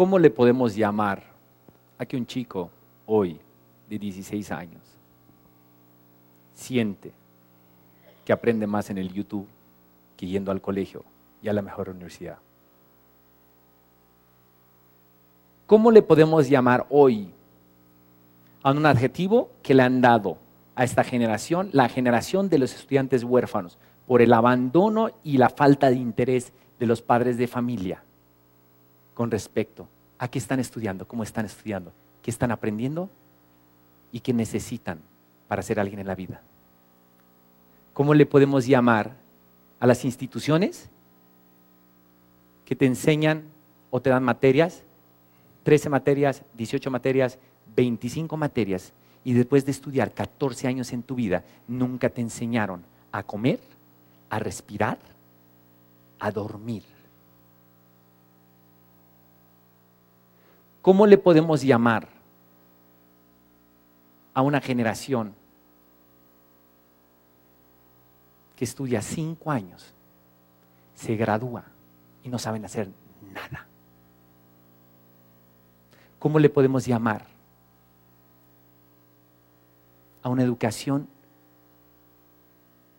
¿Cómo le podemos llamar a que un chico hoy de 16 años siente que aprende más en el YouTube que yendo al colegio y a la mejor universidad? ¿Cómo le podemos llamar hoy a un adjetivo que le han dado a esta generación, la generación de los estudiantes huérfanos, por el abandono y la falta de interés de los padres de familia con respecto a qué están estudiando, cómo están estudiando, qué están aprendiendo y qué necesitan para ser alguien en la vida. ¿Cómo le podemos llamar a las instituciones que te enseñan o te dan materias 13 materias, 18 materias, 25 materias, y después de estudiar 14 años en tu vida, nunca te enseñaron a comer, a respirar, a dormir. ¿Cómo le podemos llamar a una generación que estudia cinco años, se gradúa y no saben hacer nada? ¿Cómo le podemos llamar? A una educación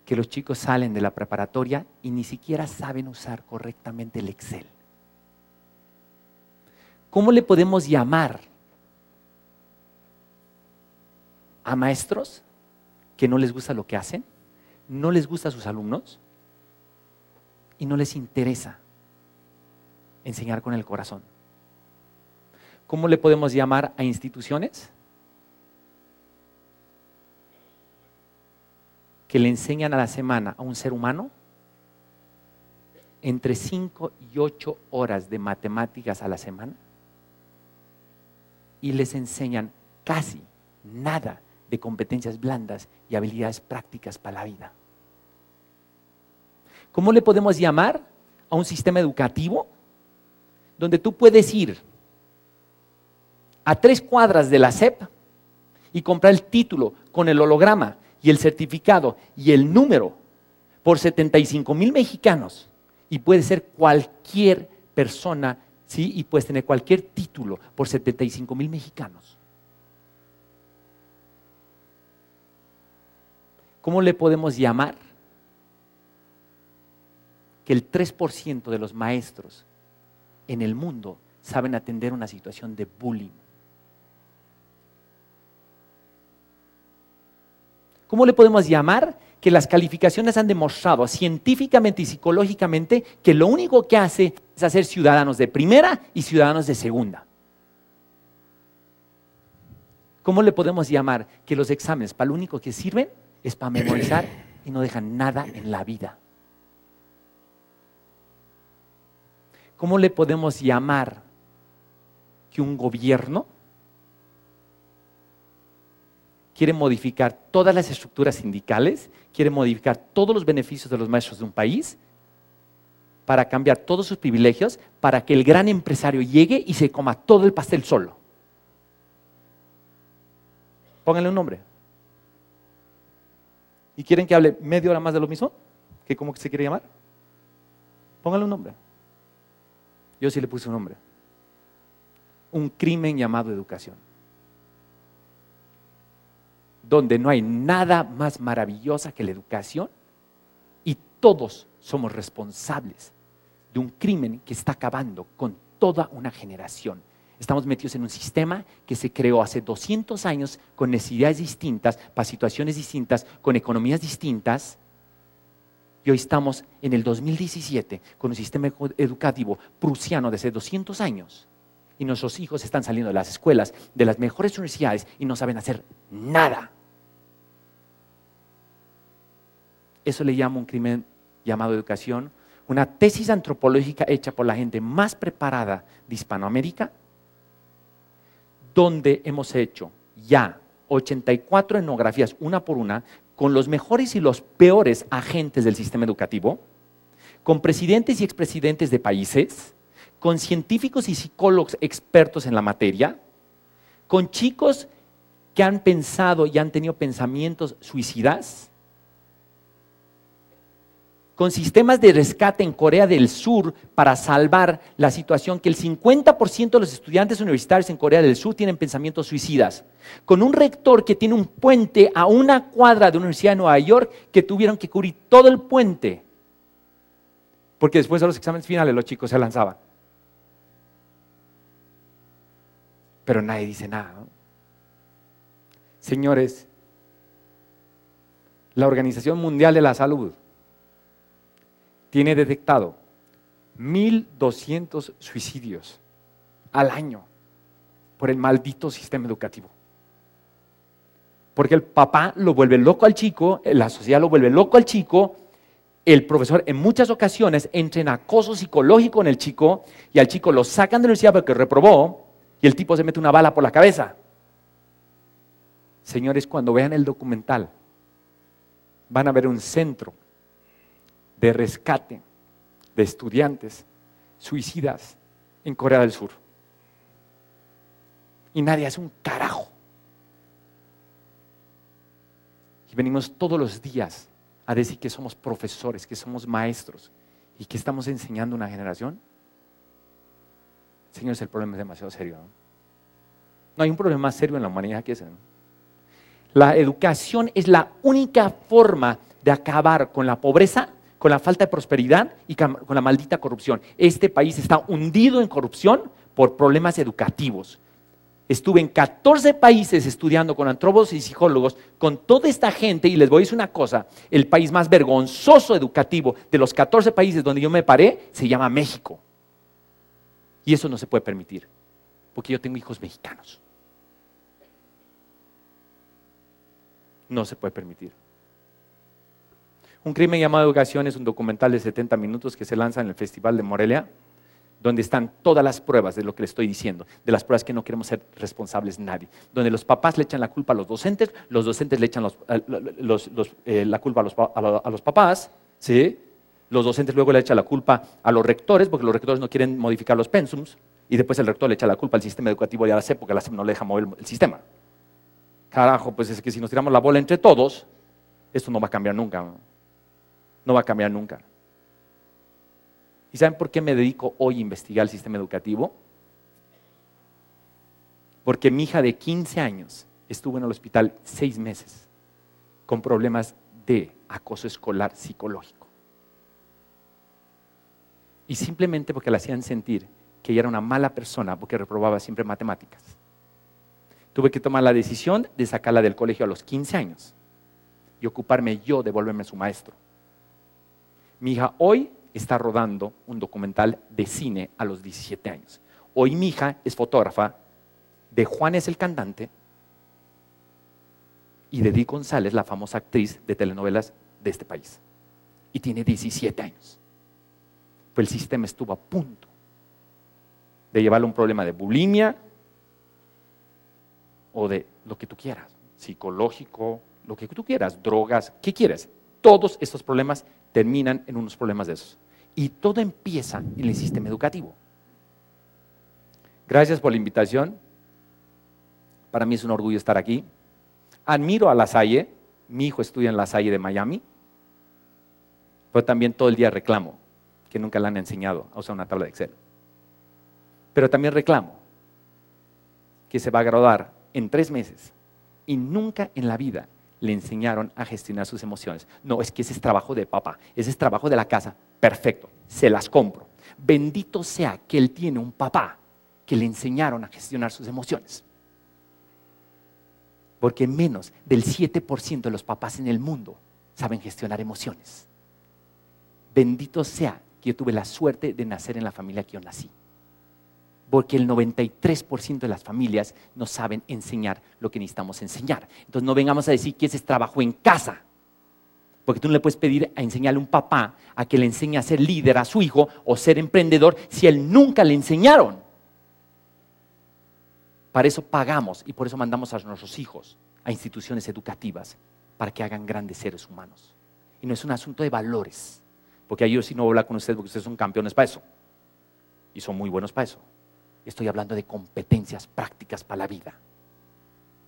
que los chicos salen de la preparatoria y ni siquiera saben usar correctamente el Excel. ¿Cómo le podemos llamar a maestros que no les gusta lo que hacen, no les gusta a sus alumnos y no les interesa enseñar con el corazón? ¿Cómo le podemos llamar a instituciones? Que le enseñan a la semana a un ser humano entre 5 y 8 horas de matemáticas a la semana y les enseñan casi nada de competencias blandas y habilidades prácticas para la vida. ¿Cómo le podemos llamar a un sistema educativo donde tú puedes ir a tres cuadras de la SEP y comprar el título con el holograma y el certificado y el número por 75 mil mexicanos y puede ser cualquier persona, ¿sí? Y puedes tener cualquier título por 75 mil mexicanos. ¿Cómo le podemos llamar? Que el 3% de los maestros en el mundo saben atender una situación de bullying. ¿Cómo le podemos llamar? Que las calificaciones han demostrado científicamente y psicológicamente que lo único que hace es hacer ciudadanos de primera y ciudadanos de segunda. ¿Cómo le podemos llamar? Que los exámenes para lo único que sirven es para memorizar y no dejan nada en la vida. ¿Cómo le podemos llamar que un gobierno quiere modificar todas las estructuras sindicales, quiere modificar todos los beneficios de los maestros de un país para cambiar todos sus privilegios, para que el gran empresario llegue y se coma todo el pastel solo. Pónganle un nombre. ¿Y quieren que hable media hora más de lo mismo? ¿Que cómo se quiere llamar? Pónganle un nombre. Yo sí le puse un nombre. Un crimen llamado educación donde no hay nada más maravillosa que la educación y todos somos responsables de un crimen que está acabando con toda una generación. Estamos metidos en un sistema que se creó hace 200 años con necesidades distintas, para situaciones distintas, con economías distintas. Y hoy estamos en el 2017 con un sistema educativo prusiano de hace 200 años. Y nuestros hijos están saliendo de las escuelas, de las mejores universidades y no saben hacer nada. Eso le llamo un crimen llamado educación, una tesis antropológica hecha por la gente más preparada de Hispanoamérica, donde hemos hecho ya 84 etnografías, una por una, con los mejores y los peores agentes del sistema educativo, con presidentes y expresidentes de países, con científicos y psicólogos expertos en la materia, con chicos que han pensado y han tenido pensamientos suicidas, con sistemas de rescate en Corea del Sur para salvar la situación que el 50% de los estudiantes universitarios en Corea del Sur tienen pensamientos suicidas. Con un rector que tiene un puente a una cuadra de la Universidad de Nueva York que tuvieron que cubrir todo el puente. Porque después de los exámenes finales los chicos se lanzaban. Pero nadie dice nada. Señores, la Organización Mundial de la Salud tiene detectado 1.200 suicidios al año por el maldito sistema educativo. Porque el papá lo vuelve loco al chico, la sociedad lo vuelve loco al chico, el profesor en muchas ocasiones entra en acoso psicológico en el chico y al chico lo sacan de la universidad porque reprobó y el tipo se mete una bala por la cabeza. Señores, cuando vean el documental, van a ver un centro de rescate de estudiantes suicidas en Corea del Sur. Y nadie hace un carajo. Y venimos todos los días a decir que somos profesores, que somos maestros y que estamos enseñando a una generación. Señores, el problema es demasiado serio. ¿no? hay un problema más serio en la humanidad que ese. La educación es la única forma de acabar con la pobreza, con la falta de prosperidad y con la maldita corrupción. Este país está hundido en corrupción por problemas educativos. Estuve en 14 países estudiando con antropólogos y psicólogos, con toda esta gente, y les voy a decir una cosa, el país más vergonzoso educativo de los 14 países donde yo me paré se llama México. Y eso no se puede permitir, porque yo tengo hijos mexicanos. no se puede permitir. Un crimen llamado educación es un documental de 70 minutos que se lanza en el Festival de Morelia, donde están todas las pruebas de lo que le estoy diciendo, de las pruebas que no queremos ser responsables nadie, donde los papás le echan la culpa a los docentes, los docentes le echan eh, la culpa a los, papás, ¿sí? los docentes luego le echan la culpa a los rectores, porque los rectores no quieren modificar los pensums, y después el rector le echa la culpa al sistema educativo y a la SEP, porque la SEP no le deja mover el sistema. Carajo, pues es que si nos tiramos la bola entre todos, esto no va a cambiar nunca. No va a cambiar nunca. ¿Y saben por qué me dedico hoy a investigar el sistema educativo? Porque mi hija de 15 años estuvo en el hospital seis meses con problemas de acoso escolar psicológico. Y simplemente porque la hacían sentir que ella era una mala persona porque reprobaba siempre matemáticas. Tuve que tomar la decisión de sacarla del colegio a los 15 años y ocuparme yo de volverme su maestro. Mi hija hoy está rodando un documental de cine a los 17 años. Hoy mi hija es fotógrafa de Juan es el cantante y de Di González, la famosa actriz de telenovelas de este país. Y tiene 17 años. Pues el sistema estuvo a punto de llevarle un problema de bulimia, o de lo que tú quieras, psicológico, lo que tú quieras, drogas, ¿qué quieres? Todos estos problemas terminan en unos problemas de esos. Y todo empieza en el sistema educativo. Gracias por la invitación. Para mí es un orgullo estar aquí. Admiro a La Salle. Mi hijo estudia en La Salle de Miami. Pero también todo el día reclamo que nunca le han enseñado a usar una tabla de Excel. Pero también reclamo que se va a graduar en tres meses y nunca en la vida le enseñaron a gestionar sus emociones. No, es que ese es trabajo de papá, ese es trabajo de la casa. Perfecto, se las compro. Bendito sea que él tiene un papá que le enseñaron a gestionar sus emociones. Porque menos del 7% de los papás en el mundo saben gestionar emociones. Bendito sea que yo tuve la suerte de nacer en la familia que yo nací porque el 93% de las familias no saben enseñar lo que necesitamos enseñar. Entonces no vengamos a decir que ese es trabajo en casa, porque tú no le puedes pedir a enseñarle a un papá a que le enseñe a ser líder a su hijo o ser emprendedor si él nunca le enseñaron. Para eso pagamos y por eso mandamos a nuestros hijos a instituciones educativas para que hagan grandes seres humanos. Y no es un asunto de valores, porque yo sí no voy a hablar con ustedes porque ustedes son campeones para eso. Y son muy buenos para eso. Estoy hablando de competencias prácticas para la vida.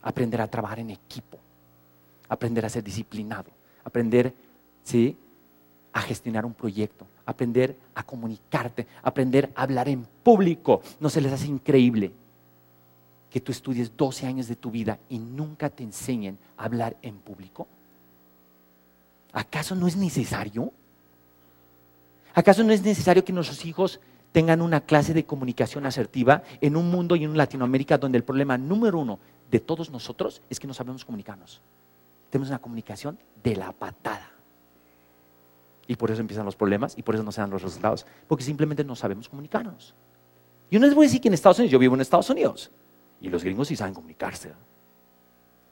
Aprender a trabajar en equipo. Aprender a ser disciplinado. Aprender, ¿sí? a gestionar un proyecto, aprender a comunicarte, aprender a hablar en público. ¿No se les hace increíble que tú estudies 12 años de tu vida y nunca te enseñen a hablar en público? ¿Acaso no es necesario? ¿Acaso no es necesario que nuestros hijos tengan una clase de comunicación asertiva en un mundo y en Latinoamérica donde el problema número uno de todos nosotros es que no sabemos comunicarnos? Tenemos una comunicación de la patada. Y por eso empiezan los problemas y por eso no se dan los resultados. Porque simplemente no sabemos comunicarnos. Yo no les voy a decir que en Estados Unidos, yo vivo en Estados Unidos. Y los gringos sí saben comunicarse.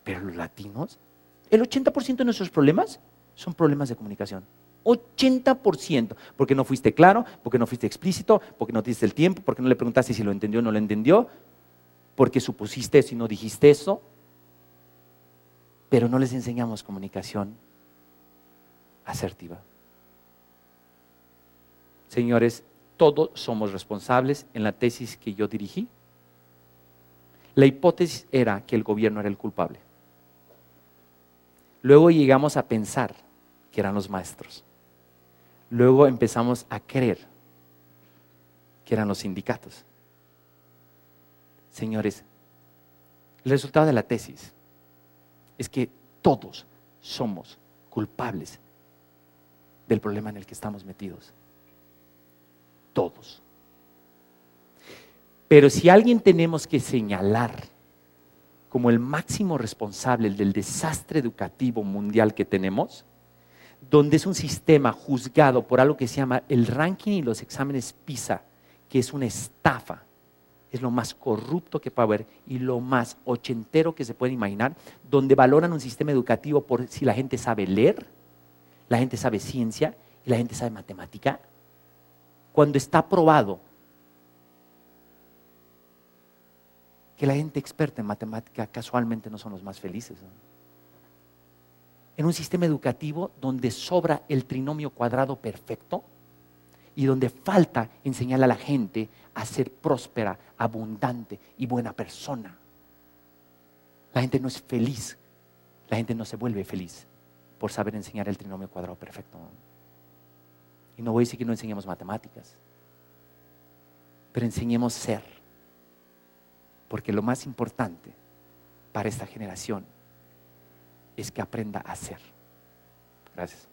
Pero los latinos, el 80% de nuestros problemas son problemas de comunicación. 80%. Porque no fuiste claro, porque no fuiste explícito, porque no te diste el tiempo, porque no le preguntaste si lo entendió o no lo entendió, porque supusiste eso y no dijiste eso. Pero no les enseñamos comunicación asertiva. Señores, todos somos responsables en la tesis que yo dirigí. La hipótesis era que el gobierno era el culpable. Luego llegamos a pensar que eran los maestros. Luego empezamos a creer que eran los sindicatos. Señores, el resultado de la tesis es que todos somos culpables del problema en el que estamos metidos todos. Pero si alguien tenemos que señalar como el máximo responsable del desastre educativo mundial que tenemos, donde es un sistema juzgado por algo que se llama el ranking y los exámenes PISA, que es una estafa, es lo más corrupto que puede haber y lo más ochentero que se puede imaginar, donde valoran un sistema educativo por si la gente sabe leer, la gente sabe ciencia y la gente sabe matemática cuando está probado que la gente experta en matemática casualmente no son los más felices. En un sistema educativo donde sobra el trinomio cuadrado perfecto y donde falta enseñar a la gente a ser próspera, abundante y buena persona. La gente no es feliz, la gente no se vuelve feliz por saber enseñar el trinomio cuadrado perfecto. Y no voy a decir que no enseñemos matemáticas, pero enseñemos ser. Porque lo más importante para esta generación es que aprenda a ser. Gracias.